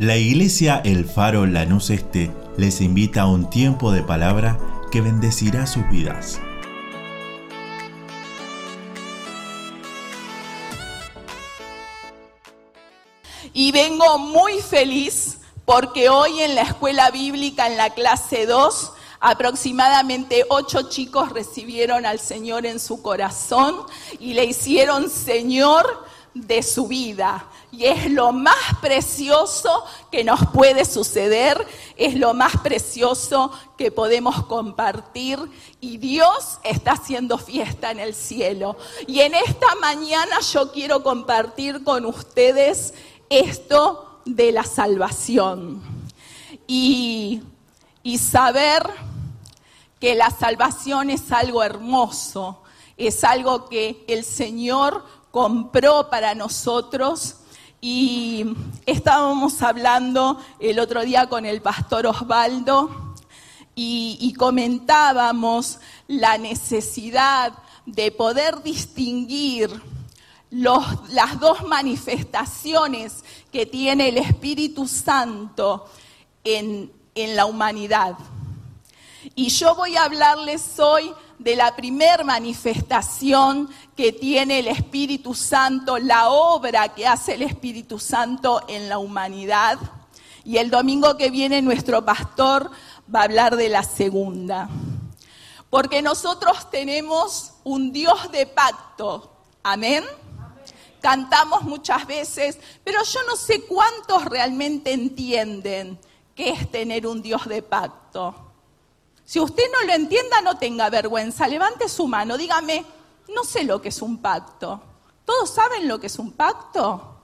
La iglesia El Faro Lanús Este les invita a un tiempo de palabra que bendecirá sus vidas. Y vengo muy feliz porque hoy en la escuela bíblica, en la clase 2, aproximadamente ocho chicos recibieron al Señor en su corazón y le hicieron Señor de su vida. Y es lo más precioso que nos puede suceder, es lo más precioso que podemos compartir y Dios está haciendo fiesta en el cielo. Y en esta mañana yo quiero compartir con ustedes esto de la salvación y, y saber que la salvación es algo hermoso, es algo que el Señor compró para nosotros y estábamos hablando el otro día con el pastor Osvaldo y, comentábamos la necesidad de poder distinguir las dos manifestaciones que tiene el Espíritu Santo en, en la humanidad. Y yo voy a hablarles hoy de la primer manifestación que tiene el Espíritu Santo, la obra que hace el Espíritu Santo en la humanidad. Y el domingo que viene nuestro pastor va a hablar de la segunda. Porque nosotros tenemos un Dios de pacto. Amén. Cantamos muchas veces, pero yo no sé cuántos realmente entienden qué es tener un Dios de pacto. Si usted no lo entienda, no tenga vergüenza. Levante su mano, dígame, no sé lo que es un pacto. ¿Todos saben lo que es un pacto?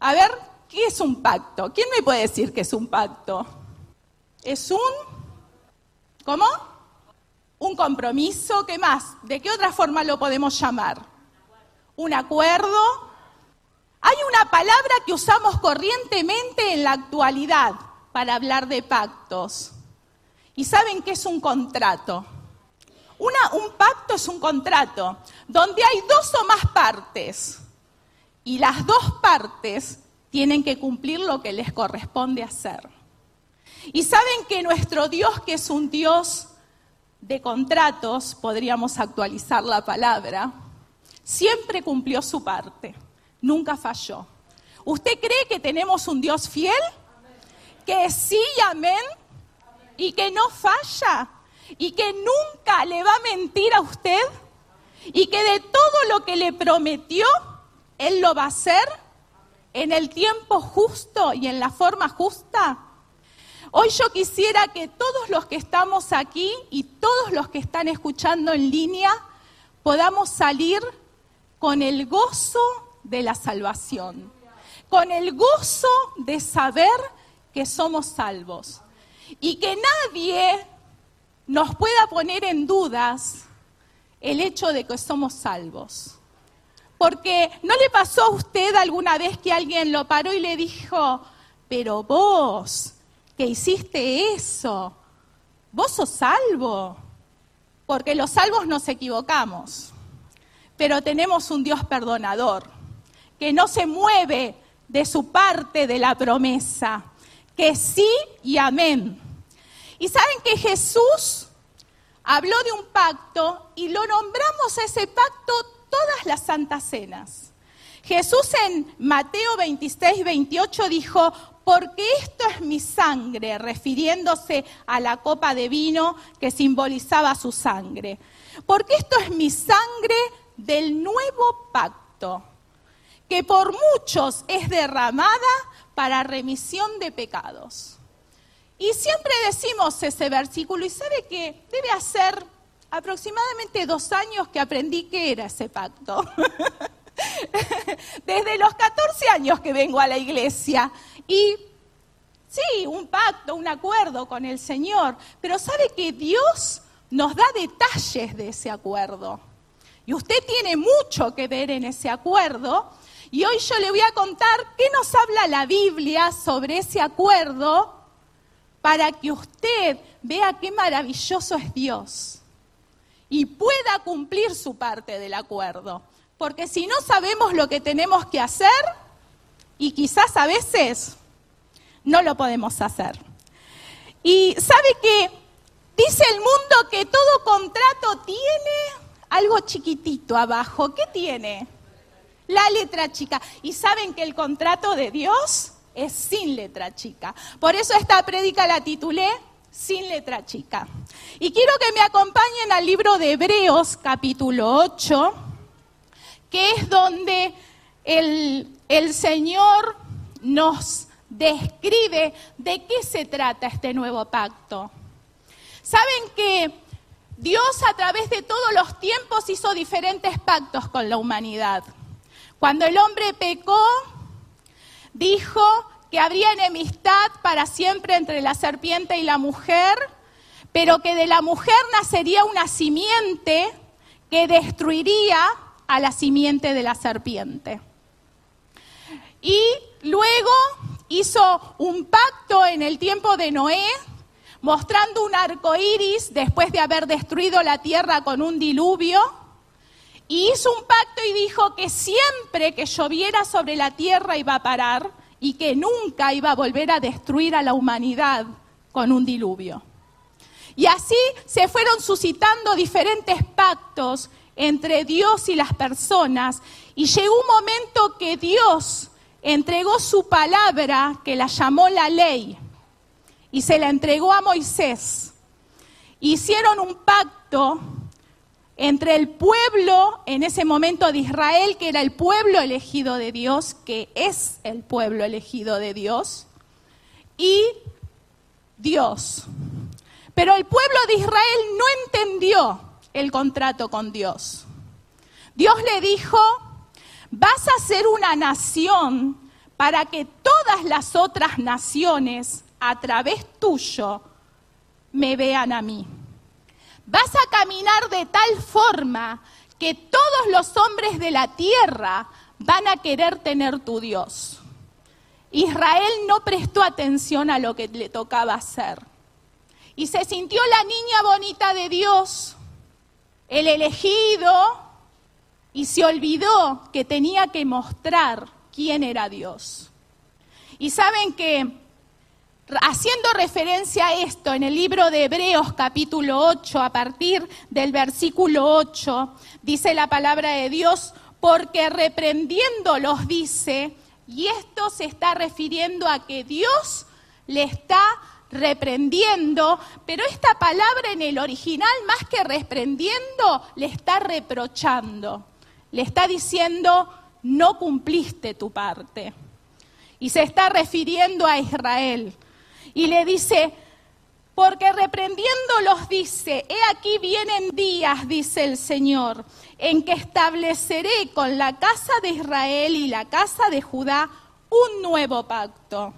A ver, ¿qué es un pacto? ¿Quién me puede decir qué es un pacto? Es un... ¿Cómo? Un compromiso, ¿qué más? ¿De qué otra forma lo podemos llamar? Un acuerdo. Hay una palabra que usamos corrientemente en la actualidad para hablar de pactos. ¿Y saben qué es un contrato? un pacto es un contrato donde hay dos o más partes y las dos partes tienen que cumplir lo que les corresponde hacer. Y saben que nuestro Dios, que es un Dios de contratos, podríamos actualizar la palabra, siempre cumplió su parte, nunca falló. ¿Usted cree que tenemos un Dios fiel? Que sí, amén, y que no falla y que nunca le va a mentir a usted y que de todo lo que le prometió, Él lo va a hacer en el tiempo justo y en la forma justa. Hoy yo quisiera que todos los que estamos aquí y todos los que están escuchando en línea podamos salir con el gozo de la salvación, con el gozo de saber que somos salvos y que nadie nos pueda poner en dudas el hecho de que somos salvos. Porque ¿no le pasó a usted alguna vez que alguien lo paró y le dijo, pero vos, que hiciste eso, vos sos salvo? Porque los salvos nos equivocamos, pero tenemos un Dios perdonador, que no se mueve de su parte de la promesa, que sí y amén. Y saben que Jesús habló de un pacto y lo nombramos a ese pacto todas las santas cenas. Jesús en Mateo 26, 28 dijo, porque esto es mi sangre, refiriéndose a la copa de vino que simbolizaba su sangre. Porque esto es mi sangre del nuevo pacto, que por muchos es derramada para remisión de pecados. Y siempre decimos ese versículo y sabe que debe hacer aproximadamente dos años que aprendí qué era ese pacto. Desde los 14 años que vengo a la iglesia. Y sí, un pacto, un acuerdo con el Señor, pero sabe que Dios nos da detalles de ese acuerdo. Y usted tiene mucho que ver en ese acuerdo. Y hoy yo le voy a contar qué nos habla la Biblia sobre ese acuerdo para que usted vea qué maravilloso es Dios y pueda cumplir su parte del acuerdo. Porque si no sabemos lo que tenemos que hacer, y quizás a veces no lo podemos hacer. Y sabe que dice el mundo que todo contrato tiene algo chiquitito abajo. ¿Qué tiene? La letra chica. Y saben que el contrato de Dios es sin letra chica. Por eso esta prédica la titulé Sin letra chica. Y quiero que me acompañen al libro de Hebreos capítulo 8, que es donde el, el Señor nos describe de qué se trata este nuevo pacto. Saben que Dios a través de todos los tiempos hizo diferentes pactos con la humanidad. Cuando el hombre pecó, dijo que habría enemistad para siempre entre la serpiente y la mujer, pero que de la mujer nacería una simiente que destruiría a la simiente de la serpiente. Y luego hizo un pacto en el tiempo de Noé, mostrando un arco iris después de haber destruido la tierra con un diluvio. Y hizo un pacto y dijo que siempre que lloviera sobre la tierra iba a parar y que nunca iba a volver a destruir a la humanidad con un diluvio. Y así se fueron suscitando diferentes pactos entre Dios y las personas. Y llegó un momento que Dios entregó su palabra, que la llamó la ley, y se la entregó a Moisés. Hicieron un pacto entre el pueblo en ese momento de Israel, que era el pueblo elegido de Dios, que es el pueblo elegido de Dios, y Dios. Pero el pueblo de Israel no entendió el contrato con Dios. Dios le dijo, vas a ser una nación para que todas las otras naciones a través tuyo me vean a mí. Vas a caminar de tal forma que todos los hombres de la tierra van a querer tener tu Dios. Israel no prestó atención a lo que le tocaba hacer. Y se sintió la niña bonita de Dios, el elegido, y se olvidó que tenía que mostrar quién era Dios. Y saben que, haciendo referencia a esto en el libro de Hebreos capítulo 8, a partir del versículo 8, dice la palabra de Dios, porque reprendiéndolos dice, y esto se está refiriendo a que Dios le está reprendiendo, pero esta palabra en el original, más que reprendiendo, le está reprochando le está diciendo, no cumpliste tu parte. Y se está refiriendo a Israel. Y le dice, porque reprendiéndolos dice, he aquí vienen días, dice el Señor, en que estableceré con la casa de Israel y la casa de Judá un nuevo pacto.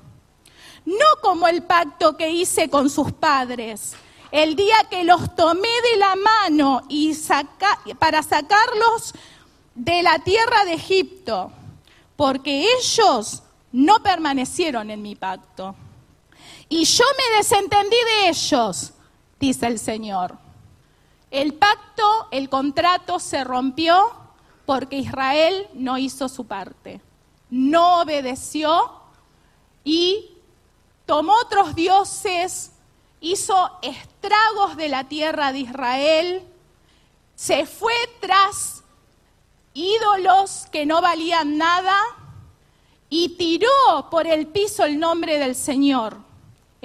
No como el pacto que hice con sus padres, el día que los tomé de la mano y para sacarlos de la tierra de Egipto, porque ellos no permanecieron en mi pacto. Y yo me desentendí de ellos, dice el Señor. El pacto, el contrato se rompió porque Israel no hizo su parte, no obedeció y tomó otros dioses, hizo estragos de la tierra de Israel, se fue tras ídolos que no valían nada y tiró por el piso el nombre del Señor.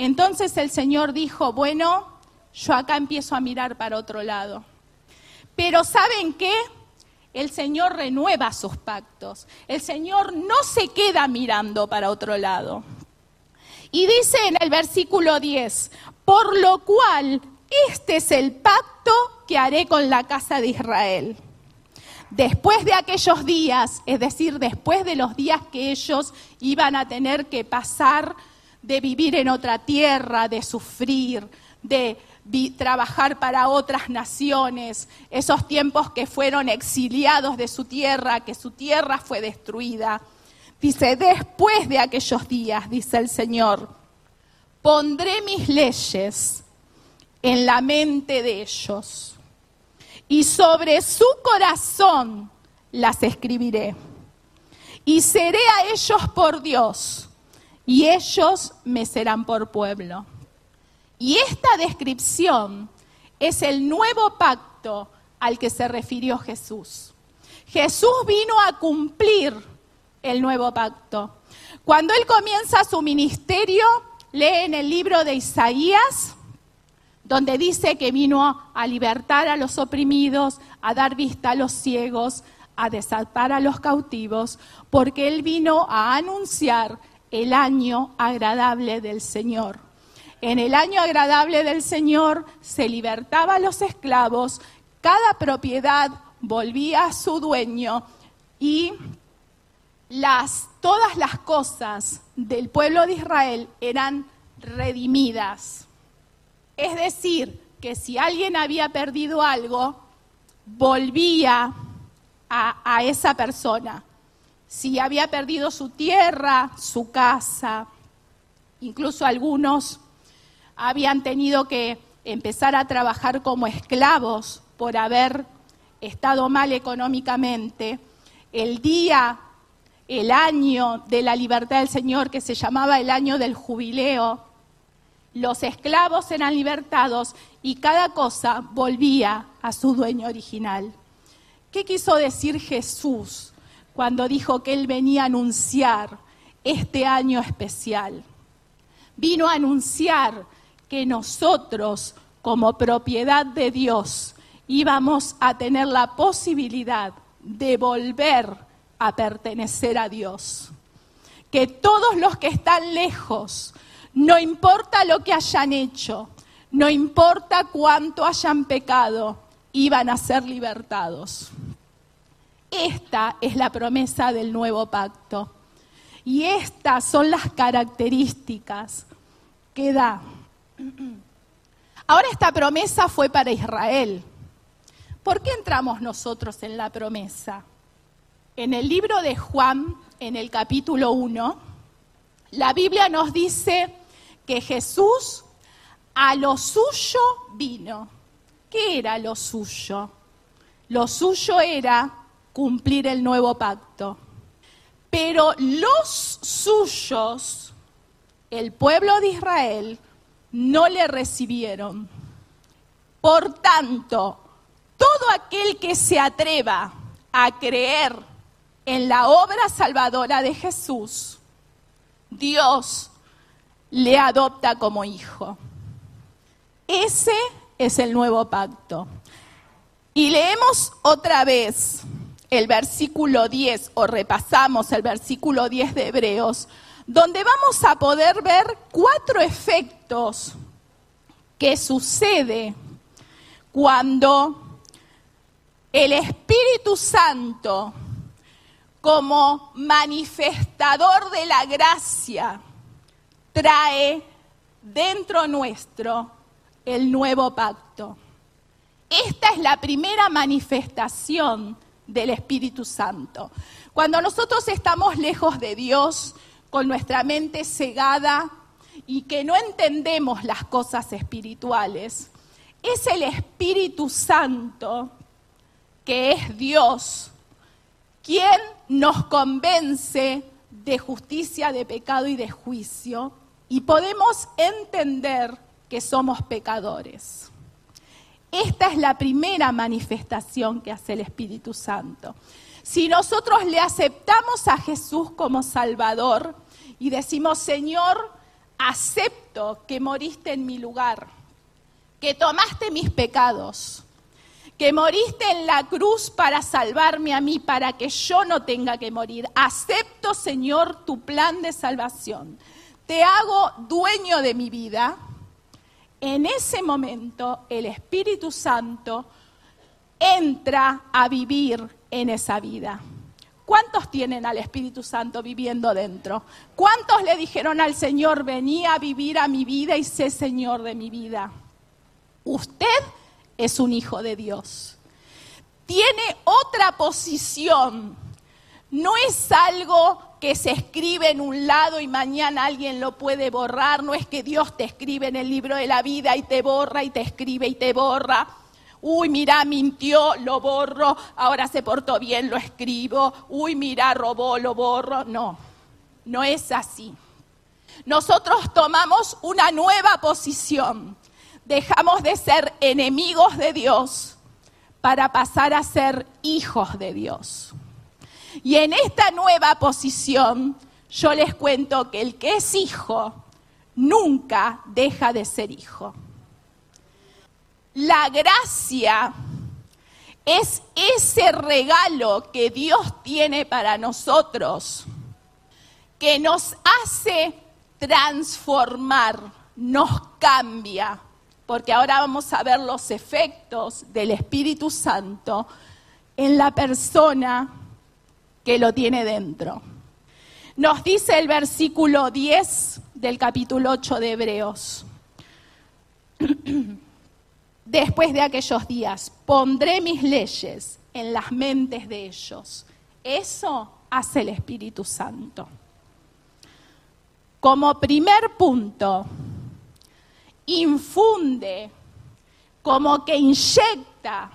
Entonces el Señor dijo, bueno, yo acá empiezo a mirar para otro lado. Pero ¿saben qué? El Señor renueva sus pactos. El Señor no se queda mirando para otro lado. Y dice en el versículo 10, por lo cual este es el pacto que haré con la casa de Israel después de aquellos días, es decir, después de los días que ellos iban a tener que pasar de vivir en otra tierra, de sufrir, de trabajar para otras naciones, esos tiempos que fueron exiliados de su tierra, que su tierra fue destruida. Dice, después de aquellos días, dice el Señor, pondré mis leyes en la mente de ellos y sobre su corazón las escribiré. Y seré a ellos por Dios, y ellos me serán por pueblo. Y esta descripción es el nuevo pacto al que se refirió Jesús. Jesús vino a cumplir el nuevo pacto. Cuando él comienza su ministerio, lee en el libro de Isaías, donde dice que vino a libertar a los oprimidos, a dar vista a los ciegos, a desatar a los cautivos, porque él vino a anunciar el año agradable del Señor. En el año agradable del Señor se libertaba los esclavos, cada propiedad volvía a su dueño y las, todas las cosas del pueblo de Israel eran redimidas. Es decir, que si alguien había perdido algo, volvía a esa persona. Si había perdido su tierra, su casa, incluso algunos habían tenido que empezar a trabajar como esclavos por haber estado mal económicamente, el día, el año de la libertad del Señor, que se llamaba el año del jubileo, los esclavos eran libertados y cada cosa volvía a su dueño original. ¿Qué quiso decir Jesús cuando dijo que Él venía a anunciar este año especial? Vino a anunciar que nosotros, como propiedad de Dios, íbamos a tener la posibilidad de volver a pertenecer a Dios. Que todos los que están lejos, no importa lo que hayan hecho, no importa cuánto hayan pecado, iban a ser libertados. Esta es la promesa del nuevo pacto. Y estas son las características que da Ahora esta promesa fue para Israel. ¿Por qué entramos nosotros en la promesa? En el libro de Juan, en el capítulo 1, la Biblia nos dice que Jesús a lo suyo vino. ¿Qué era lo suyo? Lo suyo era cumplir el nuevo pacto. Pero los suyos, el pueblo de Israel, no le recibieron. Por tanto, todo aquel que se atreva a creer en la obra salvadora de Jesús, Dios le adopta como hijo. Ese es el nuevo pacto. Y leemos otra vez el versículo 10 o repasamos el versículo 10 de Hebreos, donde vamos a poder ver cuatro efectos que sucede cuando el Espíritu Santo, como manifestador de la gracia, trae dentro nuestro el nuevo pacto. Esta es la primera manifestación del Espíritu Santo. Cuando nosotros estamos lejos de Dios, con nuestra mente cegada y que no entendemos las cosas espirituales, es el Espíritu Santo, que es Dios, quien nos convence de justicia, de pecado y de juicio, y podemos entender que somos pecadores. Esta es la primera manifestación que hace el Espíritu Santo. Si nosotros le aceptamos a Jesús como Salvador y decimos, Señor, acepto que moriste en mi lugar, que tomaste mis pecados, que moriste en la cruz para salvarme a mí, para que yo no tenga que morir. Acepto, Señor, tu plan de salvación. Te hago dueño de mi vida. En ese momento el Espíritu Santo entra a vivir en esa vida. ¿Cuántos tienen al Espíritu Santo viviendo dentro? ¿Cuántos le dijeron al Señor, vení a vivir a mi vida y sé Señor de mi vida? Usted es un hijo de Dios. Tiene otra posición. No es algo que se escribe en un lado y mañana alguien lo puede borrar. No es que Dios te escribe en el libro de la vida y te borra y te escribe y te borra Uy, mira, mintió, lo borro, ahora se portó bien, lo escribo. Uy, mira, robó, lo borro. No, no es así. nosotros tomamos una nueva posición. Dejamos de ser enemigos de Dios para pasar a ser hijos de Dios. Y en esta nueva posición, yo les cuento que el que es hijo nunca deja de ser hijo. La gracia es ese regalo que Dios tiene para nosotros, que nos hace transformar, nos cambia, porque ahora vamos a ver los efectos del Espíritu Santo en la persona que lo tiene dentro. Nos dice el versículo 10 del capítulo 8 de Hebreos. Después de aquellos días, pondré mis leyes en las mentes de ellos. Eso hace el Espíritu Santo. Como primer punto, infunde, como que inyecta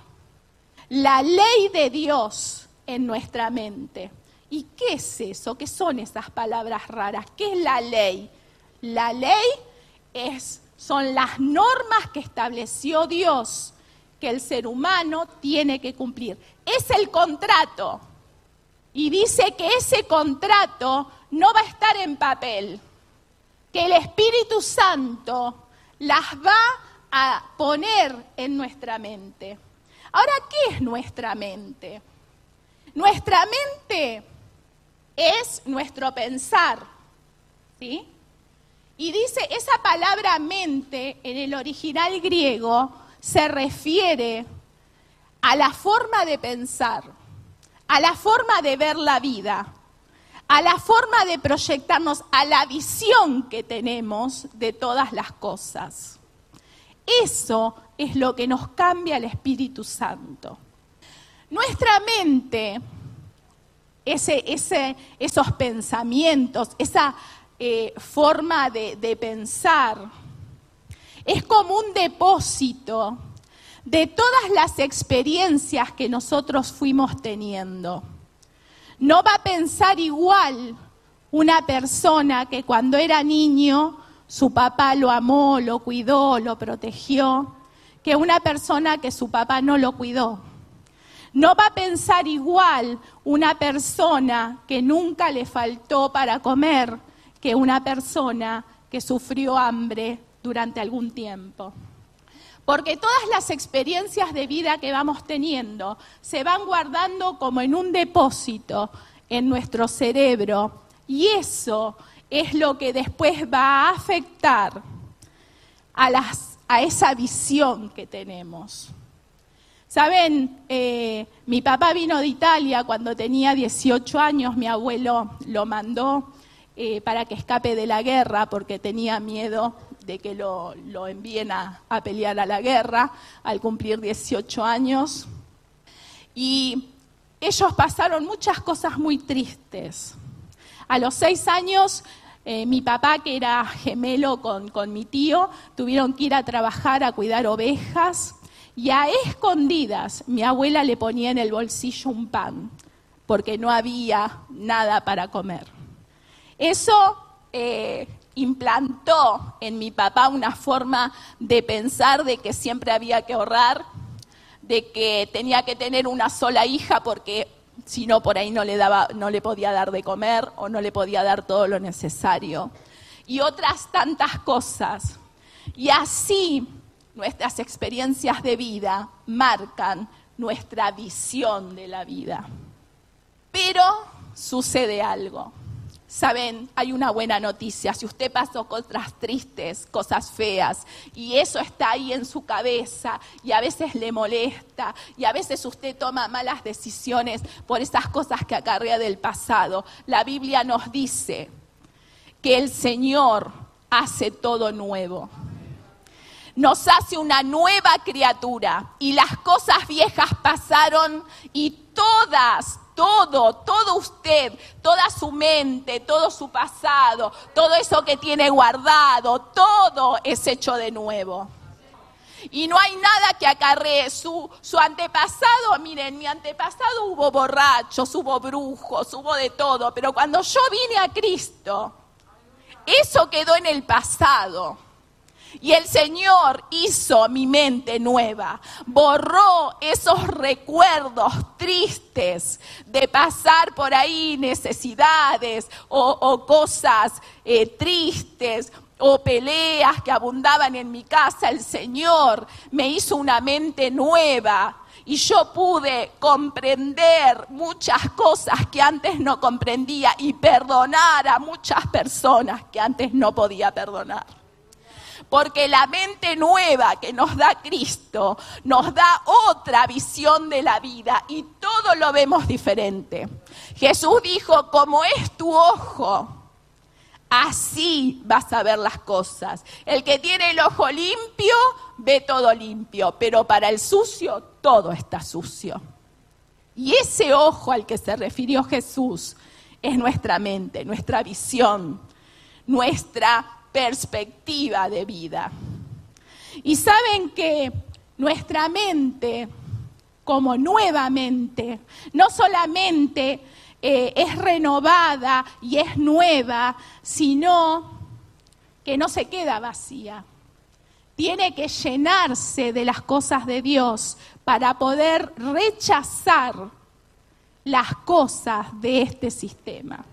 la ley de Dios en nuestra mente. ¿Y qué es eso? ¿Qué son esas palabras raras? ¿Qué es la ley? La ley es, son las normas que estableció Dios que el ser humano tiene que cumplir. Es el contrato. Y dice que ese contrato no va a estar en papel, que el Espíritu Santo las va a poner en nuestra mente. Ahora, ¿qué es nuestra mente? Nuestra mente es nuestro pensar, ¿sí? Y dice, esa palabra mente en el original griego se refiere a la forma de pensar, a la forma de ver la vida, a la forma de proyectarnos, a la visión que tenemos de todas las cosas. Eso es lo que nos cambia el Espíritu Santo. Nuestra mente, esos pensamientos, esa eh, forma de pensar, es como un depósito de todas las experiencias que nosotros fuimos teniendo. No va a pensar igual una persona que cuando era niño su papá lo amó, lo cuidó, lo protegió, que una persona que su papá no lo cuidó. No va a pensar igual una persona que nunca le faltó para comer que una persona que sufrió hambre durante algún tiempo. Porque todas las experiencias de vida que vamos teniendo se van guardando como en un depósito en nuestro cerebro y eso es lo que después va a afectar a, esa visión que tenemos. Saben, eh, mi papá vino de Italia cuando tenía 18 años, mi abuelo lo mandó eh, para que escape de la guerra porque tenía miedo de que lo, envíen a, pelear a la guerra al cumplir 18 años. Y ellos pasaron muchas cosas muy tristes. A los seis años, eh, mi papá, que era gemelo con, con mi tío, tuvieron que ir a trabajar a cuidar ovejas y a escondidas mi abuela le ponía en el bolsillo un pan porque no había nada para comer. Eso eh, implantó en mi papá una forma de pensar de que siempre había que ahorrar, de que tenía que tener una sola hija porque si no por ahí no le daba, no le podía dar de comer o no le podía dar todo lo necesario. Y otras tantas cosas. Y así nuestras experiencias de vida marcan nuestra visión de la vida. Pero sucede algo. Saben, hay una buena noticia. Si usted pasó cosas tristes, cosas feas, y eso está ahí en su cabeza, y a veces le molesta, y a veces usted toma malas decisiones por esas cosas que acarrea del pasado, la Biblia nos dice que el Señor hace todo nuevo nos hace una nueva criatura y las cosas viejas pasaron y todas, todo, todo usted, toda su mente, todo su pasado, todo eso que tiene guardado, todo es hecho de nuevo. Y no hay nada que acarree su, su antepasado. Miren, mi antepasado hubo borrachos, hubo brujos, hubo de todo. Pero cuando yo vine a Cristo, eso quedó en el pasado. Y el Señor hizo mi mente nueva, borró esos recuerdos tristes de pasar por ahí necesidades o, cosas eh, tristes o peleas que abundaban en mi casa. El Señor me hizo una mente nueva y yo pude comprender muchas cosas que antes no comprendía y perdonar a muchas personas que antes no podía perdonar. Porque la mente nueva que nos da Cristo nos da otra visión de la vida y todo lo vemos diferente. Jesús dijo, como es tu ojo, así vas a ver las cosas. El que tiene el ojo limpio, ve todo limpio, pero para el sucio, todo está sucio. Y ese ojo al que se refirió Jesús es nuestra mente, nuestra visión, nuestra perspectiva de vida. Y saben que nuestra mente, como nuevamente, no solamente eh, es renovada y es nueva, sino que no se queda vacía. Tiene que llenarse de las cosas de Dios para poder rechazar las cosas de este sistema.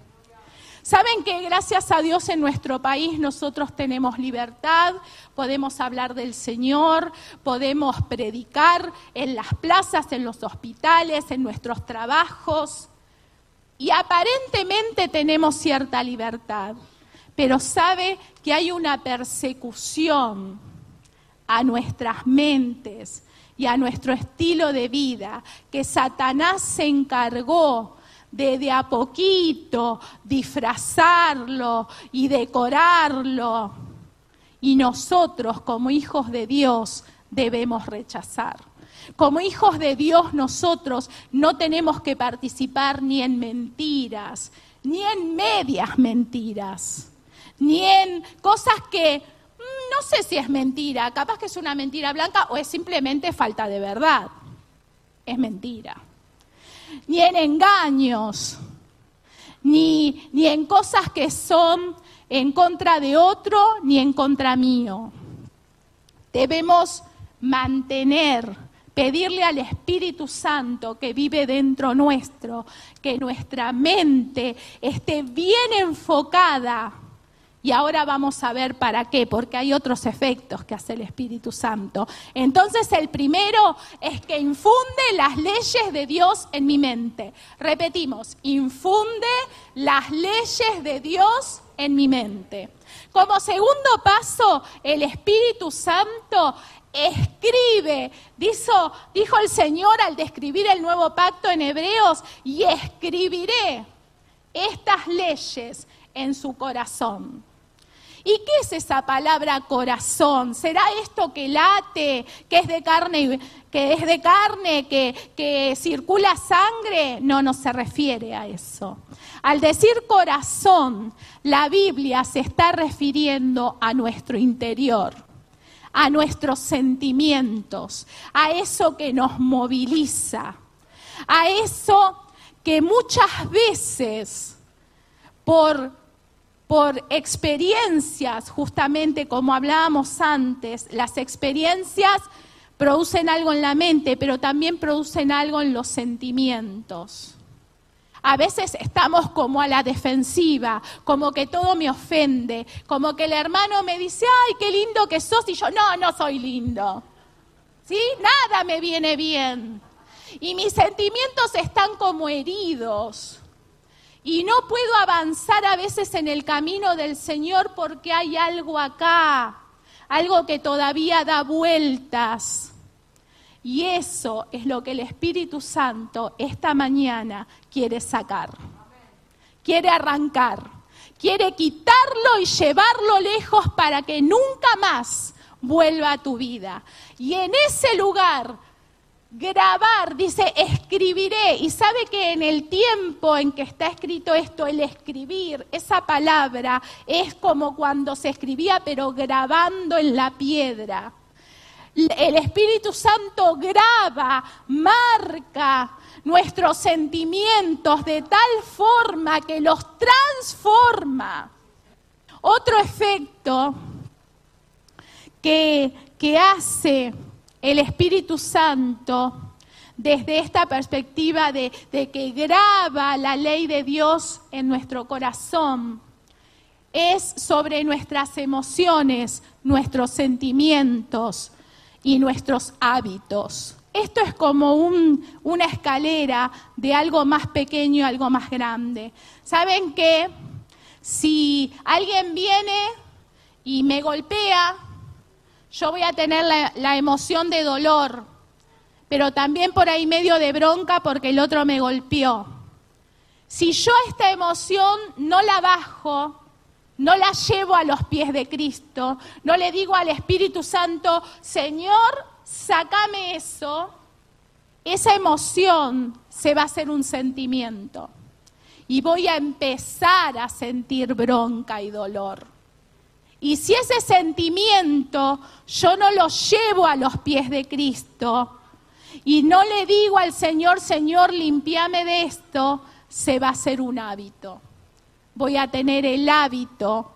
Saben que gracias a Dios en nuestro país nosotros tenemos libertad, podemos hablar del Señor, podemos predicar en las plazas, en los hospitales, en nuestros trabajos. Y aparentemente tenemos cierta libertad, pero sabe que hay una persecución a nuestras mentes y a nuestro estilo de vida que Satanás se encargó de de a poquito disfrazarlo y decorarlo. Y nosotros como hijos de Dios debemos rechazar. Como hijos de Dios nosotros no tenemos que participar ni en mentiras, ni en medias mentiras, ni en cosas que mm, no sé si es mentira, capaz que es una mentira blanca o es simplemente falta de verdad. Es mentira ni en engaños, ni, ni en cosas que son en contra de otro, ni en contra mío. Debemos mantener, pedirle al Espíritu Santo que vive dentro nuestro, que nuestra mente esté bien enfocada y ahora vamos a ver para qué, porque hay otros efectos que hace el Espíritu Santo. Entonces el primero es que infunde las leyes de Dios en mi mente. Repetimos, infunde las leyes de Dios en mi mente. Como segundo paso, el Espíritu Santo escribe, dijo, dijo el Señor al describir el nuevo pacto en Hebreos, y escribiré estas leyes en su corazón. ¿Y qué es esa palabra corazón? ¿Será esto que late, que es de carne, que es de carne, que, que circula sangre? No, no se refiere a eso. Al decir corazón, la Biblia se está refiriendo a nuestro interior, a nuestros sentimientos, a eso que nos moviliza, a eso que muchas veces por por experiencias, justamente como hablábamos antes, las experiencias producen algo en la mente, pero también producen algo en los sentimientos. A veces estamos como a la defensiva, como que todo me ofende, como que el hermano me dice, ay, qué lindo que sos, y yo, no, no soy lindo. ¿Sí? Nada me viene bien. Y mis sentimientos están como heridos. Y no puedo avanzar a veces en el camino del Señor porque hay algo acá, algo que todavía da vueltas. Y eso es lo que el Espíritu Santo esta mañana quiere sacar, quiere arrancar, quiere quitarlo y llevarlo lejos para que nunca más vuelva a tu vida. Y en ese lugar grabar, dice, escribiré. Y sabe que en el tiempo en que está escrito esto, el escribir, esa palabra es como cuando se escribía, pero grabando en la piedra. El Espíritu Santo graba, marca nuestros sentimientos de tal forma que los transforma. Otro efecto que, que hace el Espíritu Santo desde esta perspectiva de, que graba la ley de Dios en nuestro corazón, es sobre nuestras emociones, nuestros sentimientos y nuestros hábitos. Esto es como un, una escalera de algo más pequeño a algo más grande. ¿Saben que si alguien viene y me golpea, yo voy a tener la, emoción de dolor, pero también por ahí medio de bronca porque el otro me golpeó. Si yo esta emoción no la bajo, no la llevo a los pies de Cristo, no le digo al Espíritu Santo, Señor, sácame eso, esa emoción se va a hacer un sentimiento y voy a empezar a sentir bronca y dolor. Y si ese sentimiento yo no lo llevo a los pies de Cristo y no le digo al Señor, Señor, limpiame de esto, se va a hacer un hábito. Voy a tener el hábito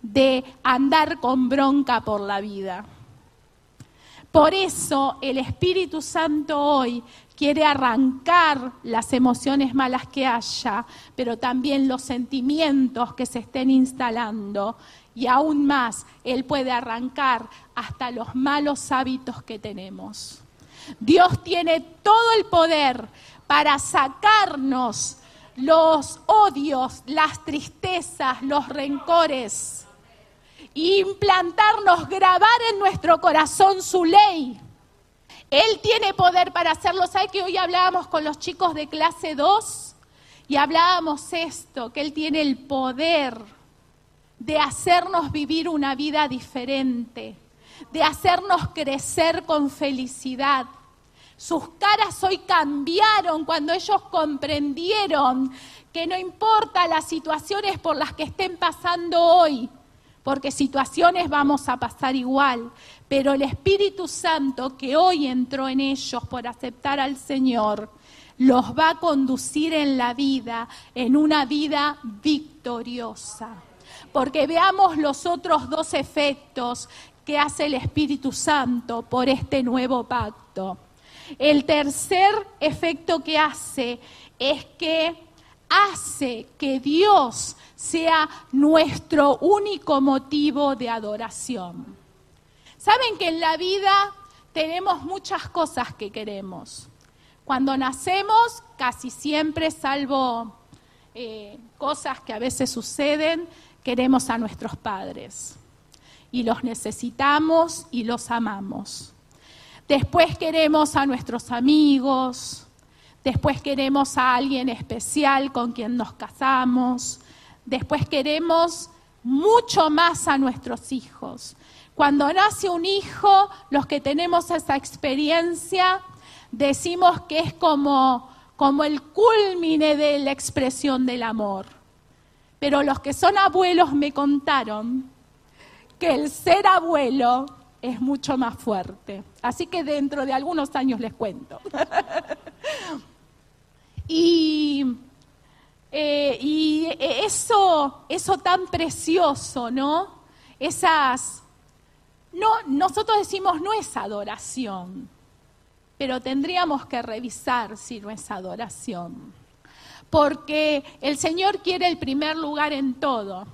de andar con bronca por la vida. Por eso el Espíritu Santo hoy quiere arrancar las emociones malas que haya, pero también los sentimientos que se estén instalando. Y aún más, Él puede arrancar hasta los malos hábitos que tenemos. Dios tiene todo el poder para sacarnos los odios, las tristezas, los rencores implantarnos, grabar en nuestro corazón su ley. Él tiene poder para hacerlo. ¿Sabe que hoy hablábamos con los chicos de clase 2? Y hablábamos esto, que Él tiene el poder de hacernos vivir una vida diferente, de hacernos crecer con felicidad. Sus caras hoy cambiaron cuando ellos comprendieron que no importa las situaciones por las que estén pasando hoy, porque situaciones vamos a pasar igual, pero el Espíritu Santo que hoy entró en ellos por aceptar al Señor, los va a conducir en la vida, en una vida victoriosa. Porque veamos los otros dos efectos que hace el Espíritu Santo por este nuevo pacto. El tercer efecto que hace es que hace que Dios sea nuestro único motivo de adoración. Saben que en la vida tenemos muchas cosas que queremos. Cuando nacemos, casi siempre, salvo eh, cosas que a veces suceden, queremos a nuestros padres. Y los necesitamos y los amamos. Después queremos a nuestros amigos, después queremos a alguien especial con quien nos casamos, Después queremos mucho más a nuestros hijos. Cuando nace un hijo, los que tenemos esa experiencia, decimos que es como, como el culmine de la expresión del amor. Pero los que son abuelos me contaron que el ser abuelo es mucho más fuerte. Así que dentro de algunos años les cuento. y eh, y eso, eso tan precioso, ¿no? Esas, no, nosotros decimos no es adoración, pero tendríamos que revisar si no es adoración. Porque el Señor quiere el primer lugar en todo.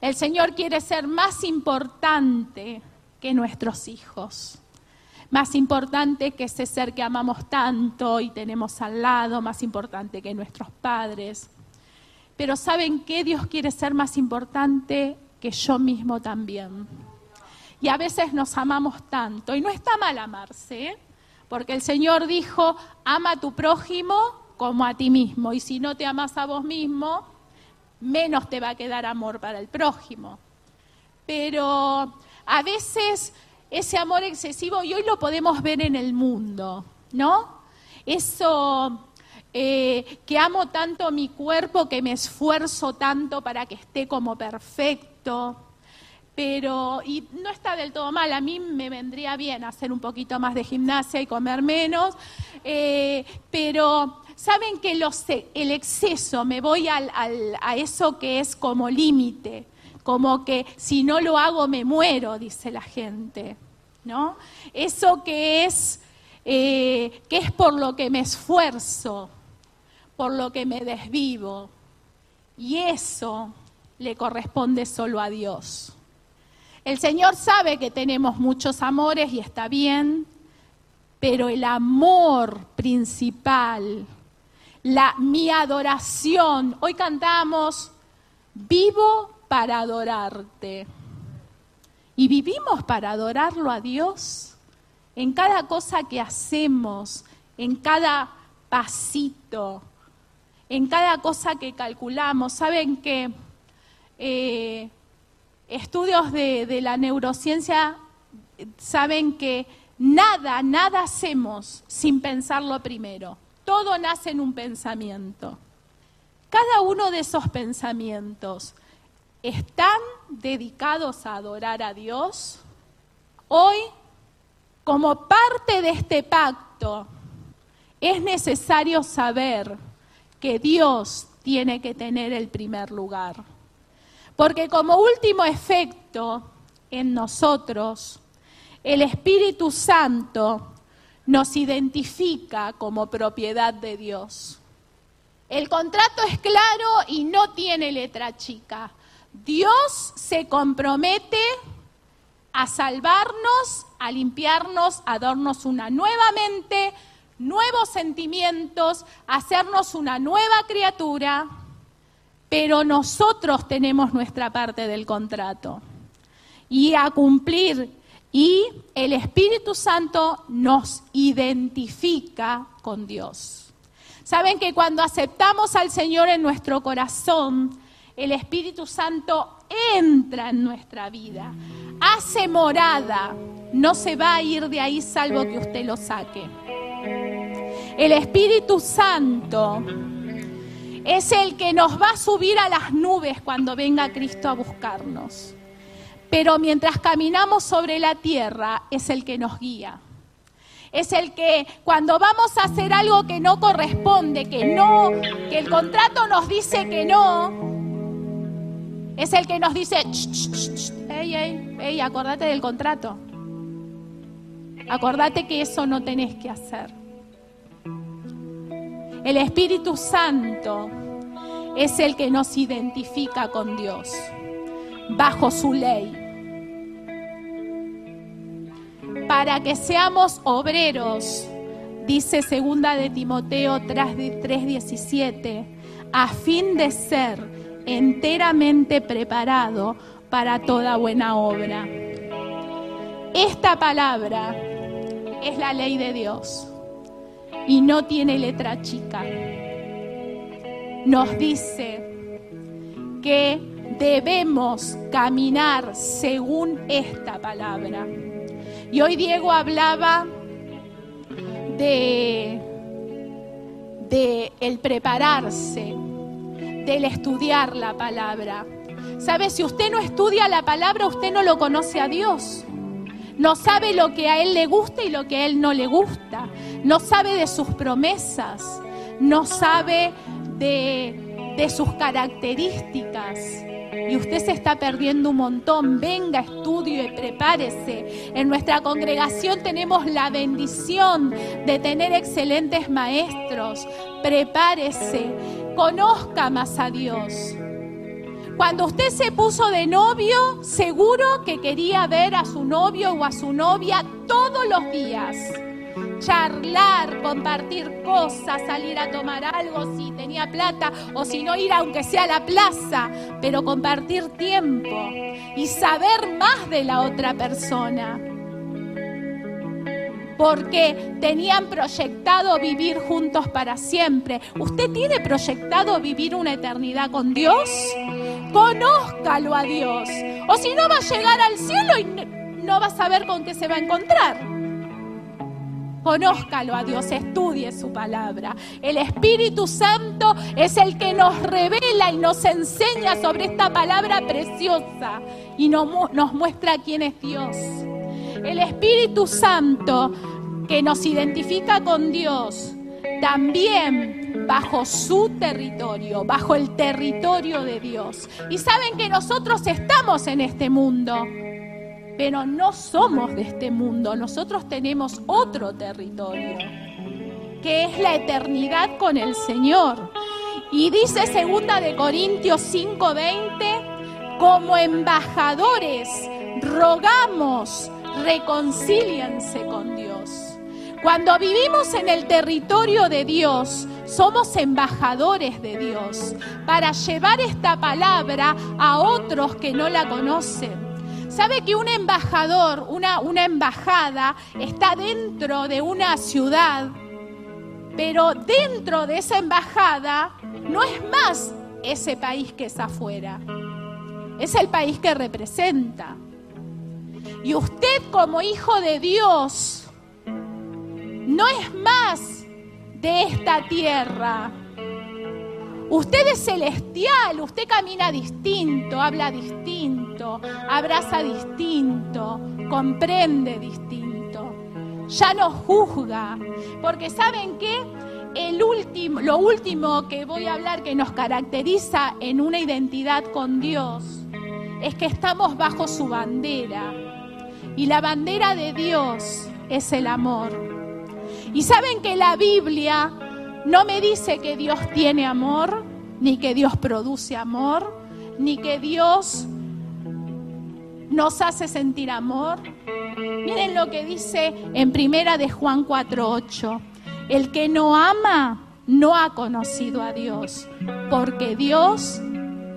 El Señor quiere ser más importante que nuestros hijos más importante que ese ser que amamos tanto y tenemos al lado, más importante que nuestros padres. Pero ¿saben qué? Dios quiere ser más importante que yo mismo también. Y a veces nos amamos tanto. Y no está mal amarse, ¿eh? porque el Señor dijo, ama a tu prójimo como a ti mismo. Y si no te amas a vos mismo, menos te va a quedar amor para el prójimo. Pero a veces ese amor excesivo y hoy lo podemos ver en el mundo, ¿no? Eso eh, que amo tanto mi cuerpo, que me esfuerzo tanto para que esté como perfecto, pero, y no está del todo mal, a mí me vendría bien hacer un poquito más de gimnasia y comer menos, eh, pero saben que el exceso, me voy a eso que es como límite, como que si no lo hago me muero, dice la gente, ¿no? Eso que es, eh, que es por lo que me esfuerzo, por lo que me desvivo, y eso le corresponde solo a Dios. El Señor sabe que tenemos muchos amores y está bien, pero el amor principal, la, mi adoración, hoy cantamos, vivo para adorarte. Y vivimos para adorarlo a Dios en cada cosa que hacemos, en cada pasito, en cada cosa que calculamos. Saben que eh, estudios de, la neurociencia saben que nada, nada hacemos sin pensarlo primero. Todo nace en un pensamiento. Cada uno de esos pensamientos están dedicados a adorar a Dios. Hoy, como parte de este pacto, es necesario saber que Dios tiene que tener el primer lugar. Porque como último efecto en nosotros, el Espíritu Santo nos identifica como propiedad de Dios. El contrato es claro y no tiene letra chica. Dios se compromete a salvarnos, a limpiarnos, a darnos una nueva mente, nuevos sentimientos, a hacernos una nueva criatura pero nosotros tenemos nuestra parte del contrato y a cumplir. Y el Espíritu Santo nos identifica con Dios. Saben que cuando aceptamos al Señor en nuestro corazón, el Espíritu Santo entra en nuestra vida, hace morada, no se va a ir de ahí salvo que usted lo saque. El Espíritu Santo es el que nos va a subir a las nubes cuando venga Cristo a buscarnos. Pero mientras caminamos sobre la tierra, es el que nos guía. Es el que cuando vamos a hacer algo que no corresponde, que no, que el contrato nos dice que no, es el que nos dice, ey, ey, ey, acordate del contrato. Acordate que eso no tenés que hacer. El Espíritu Santo es el que nos identifica con Dios, bajo su ley. Para que seamos obreros, dice segunda de Timoteo 3:17, a fin de ser enteramente preparado para toda buena obra. Esta palabra es la ley de Dios y no tiene letra chica. Nos dice que debemos caminar según esta palabra. Y hoy Diego hablaba de, de el prepararse, del estudiar la palabra. ¿Sabe? Si usted no estudia la palabra, usted no lo conoce a Dios no sabe lo que a Él le gusta y lo que a Él no le gusta, no sabe de sus promesas, no sabe de, de sus características. Y usted se está perdiendo un montón. Venga, estudio y prepárese. En nuestra congregación tenemos la bendición de tener excelentes maestros. Prepárese, conozca más a Dios. Cuando usted se puso de novio, seguro que quería ver a su novio o a su novia todos los días. Charlar, compartir cosas, salir a tomar algo si tenía plata o si no ir aunque sea a la plaza, pero compartir tiempo y saber más de la otra persona porque tenían proyectado vivir juntos para siempre. ¿Usted tiene proyectado vivir una eternidad con Dios? Conózcalo a Dios. O si no va a llegar al cielo y no va a saber con qué se va a encontrar. Conózcalo a Dios, estudie su palabra. El Espíritu Santo es el que nos revela y nos enseña sobre esta palabra preciosa y nos, nos muestra quién es Dios. El Espíritu Santo que nos identifica con Dios también bajo su territorio, bajo el territorio de Dios. Y saben que nosotros estamos en este mundo, pero no somos de este mundo, nosotros tenemos otro territorio, que es la eternidad con el Señor. Y dice segunda de Corintios 5:20, como embajadores rogamos reconcíliense con Dios. Cuando vivimos en el territorio de Dios, somos embajadores de Dios para llevar esta palabra a otros que no la conocen. ¿Sabe que un embajador, una, embajada, está dentro de una ciudad? Pero dentro de esa embajada no es más ese país que es afuera. Es el país que representa. Y usted como hijo de Dios no es más de esta tierra. Usted es celestial, usted camina distinto, habla distinto, abraza distinto, comprende distinto. Ya no juzga, porque ¿saben qué? El último, lo último que voy a hablar que nos caracteriza en una identidad con Dios es que estamos bajo su bandera. Y la bandera de Dios es el amor. Y saben que la Biblia no me dice que Dios tiene amor, ni que Dios produce amor, ni que Dios nos hace sentir amor. Miren lo que dice en primera de Juan 4:8. El que no ama no ha conocido a Dios, porque Dios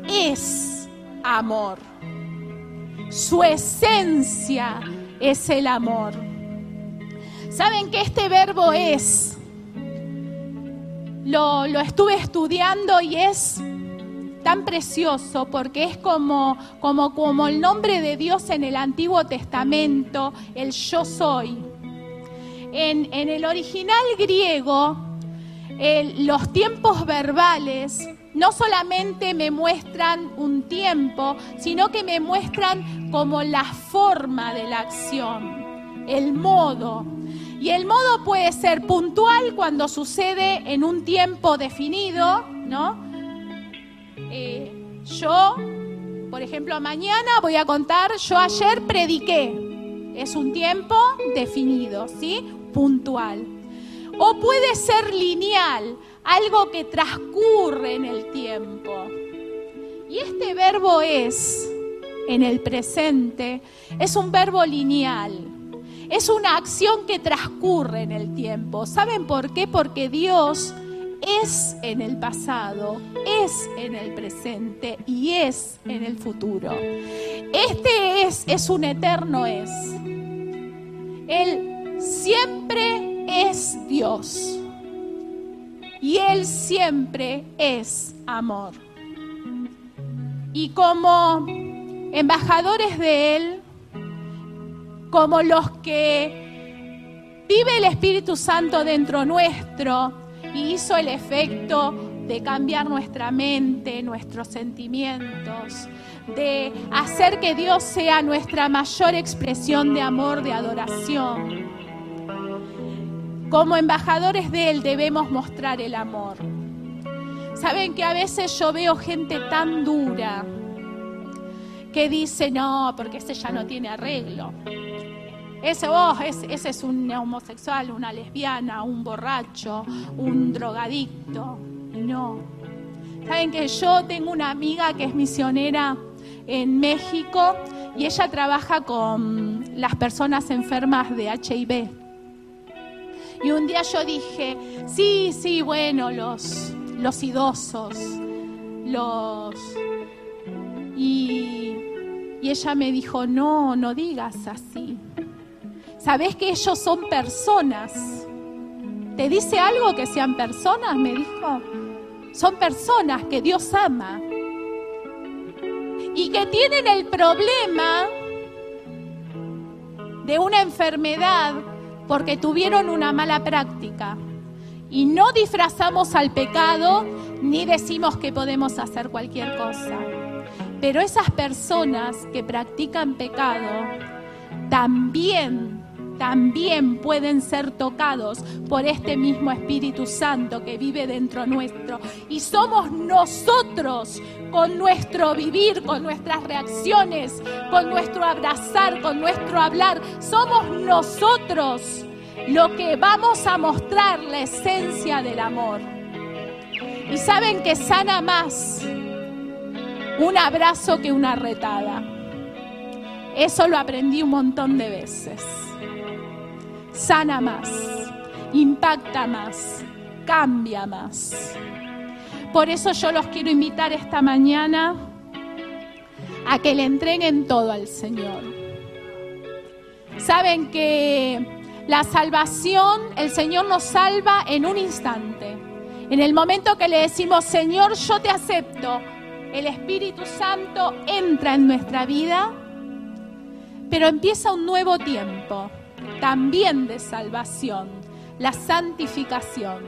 es amor. Su esencia es el amor. ¿Saben que este verbo es? Lo, lo estuve estudiando y es tan precioso porque es como, como, como el nombre de Dios en el Antiguo Testamento, el yo soy. En, en el original griego, el- los tiempos verbales no solamente me muestran un tiempo, sino que me muestran como la forma de la acción, el modo. Y el modo puede ser puntual cuando sucede en un tiempo definido, ¿no? Eh, yo, por ejemplo, mañana voy a contar, yo ayer prediqué. Es un tiempo definido, ¿sí? Puntual. O puede ser lineal, algo que transcurre en el tiempo. Y este verbo es, en el presente, es un verbo lineal. Es una acción que transcurre en el tiempo. ¿Saben por qué? Porque Dios es en el pasado, es en el presente y es en el futuro. Este es, es un eterno es. Él siempre es Dios. Y Él siempre es amor. Y como embajadores de Él, como los que vive el Espíritu Santo dentro nuestro y hizo el efecto de cambiar nuestra mente, nuestros sentimientos, de hacer que Dios sea nuestra mayor expresión de amor, de adoración. Como embajadores de Él debemos mostrar el amor. Saben que a veces yo veo gente tan dura que dice, no, porque ese ya no tiene arreglo. Ese, oh, ese, es un homosexual, una lesbiana, un borracho, un drogadicto. No. Saben que yo tengo una amiga que es misionera en México y ella trabaja con las personas enfermas de HIV. Y un día yo dije, sí, sí, bueno, los, los idosos, los... Y, y ella me dijo, no, no digas así. ¿Sabés que ellos son personas? ¿Te dice algo que sean personas? Me dijo. Son personas que Dios ama. Y que tienen el problema de una enfermedad porque tuvieron una mala práctica. Y no disfrazamos al pecado ni decimos que podemos hacer cualquier cosa. Pero esas personas que practican pecado también también pueden ser tocados por este mismo Espíritu Santo que vive dentro nuestro. Y somos nosotros con nuestro vivir, con nuestras reacciones, con nuestro abrazar, con nuestro hablar. Somos nosotros lo que vamos a mostrar la esencia del amor. Y saben que sana más un abrazo que una retada. Eso lo aprendí un montón de veces. Sana más, impacta más, cambia más. Por eso yo los quiero invitar esta mañana a que le entreguen todo al Señor. Saben que la salvación, el Señor nos salva en un instante. En el momento que le decimos, Señor, yo te acepto, el Espíritu Santo entra en nuestra vida, pero empieza un nuevo tiempo, también de salvación, la santificación.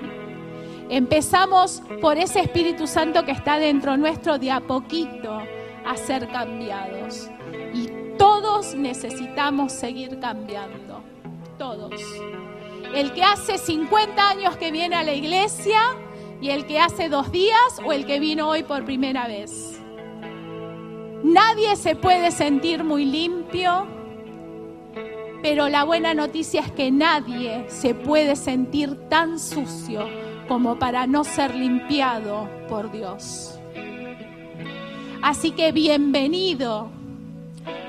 Empezamos por ese Espíritu Santo que está dentro nuestro de a poquito a ser cambiados. Y todos necesitamos seguir cambiando todos. El que hace 50 años que viene a la iglesia y el que hace dos días o el que vino hoy por primera vez. Nadie se puede sentir muy limpio, pero la buena noticia es que nadie se puede sentir tan sucio como para no ser limpiado por Dios. Así que bienvenido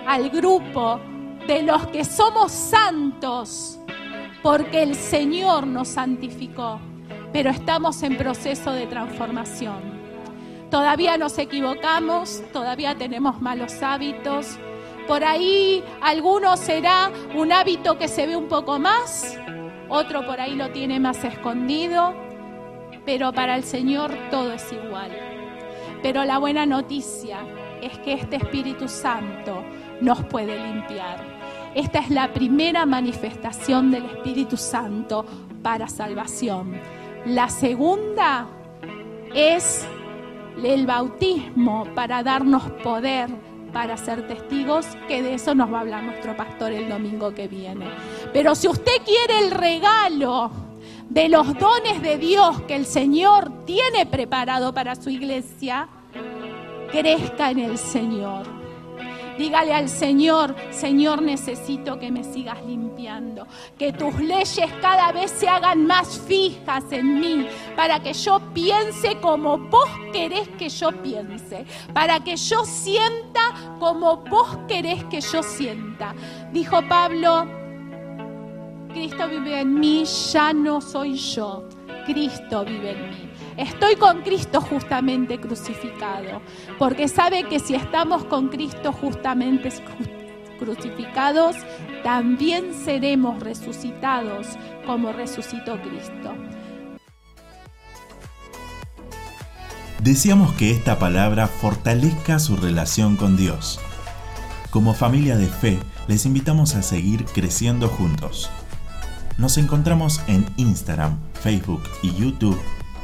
al grupo de los que somos santos, porque el Señor nos santificó, pero estamos en proceso de transformación. Todavía nos equivocamos, todavía tenemos malos hábitos. Por ahí alguno será un hábito que se ve un poco más, otro por ahí lo tiene más escondido, pero para el Señor todo es igual. Pero la buena noticia es que este Espíritu Santo nos puede limpiar. Esta es la primera manifestación del Espíritu Santo para salvación. La segunda es el bautismo para darnos poder para ser testigos, que de eso nos va a hablar nuestro pastor el domingo que viene. Pero si usted quiere el regalo de los dones de Dios que el Señor tiene preparado para su iglesia, crezca en el Señor Dígale al Señor, Señor, necesito que me sigas limpiando, que tus leyes cada vez se hagan más fijas en mí, para que yo piense como vos querés que yo piense, para que yo sienta como vos querés que yo sienta. Dijo Pablo, Cristo vive en mí, ya no soy yo, Cristo vive en mí. Estoy con Cristo justamente crucificado, porque sabe que si estamos con Cristo justamente crucificados, también seremos resucitados como resucitó Cristo. Deseamos que esta palabra fortalezca su relación con Dios. Como familia de fe, les invitamos a seguir creciendo juntos. Nos encontramos en Instagram, Facebook y YouTube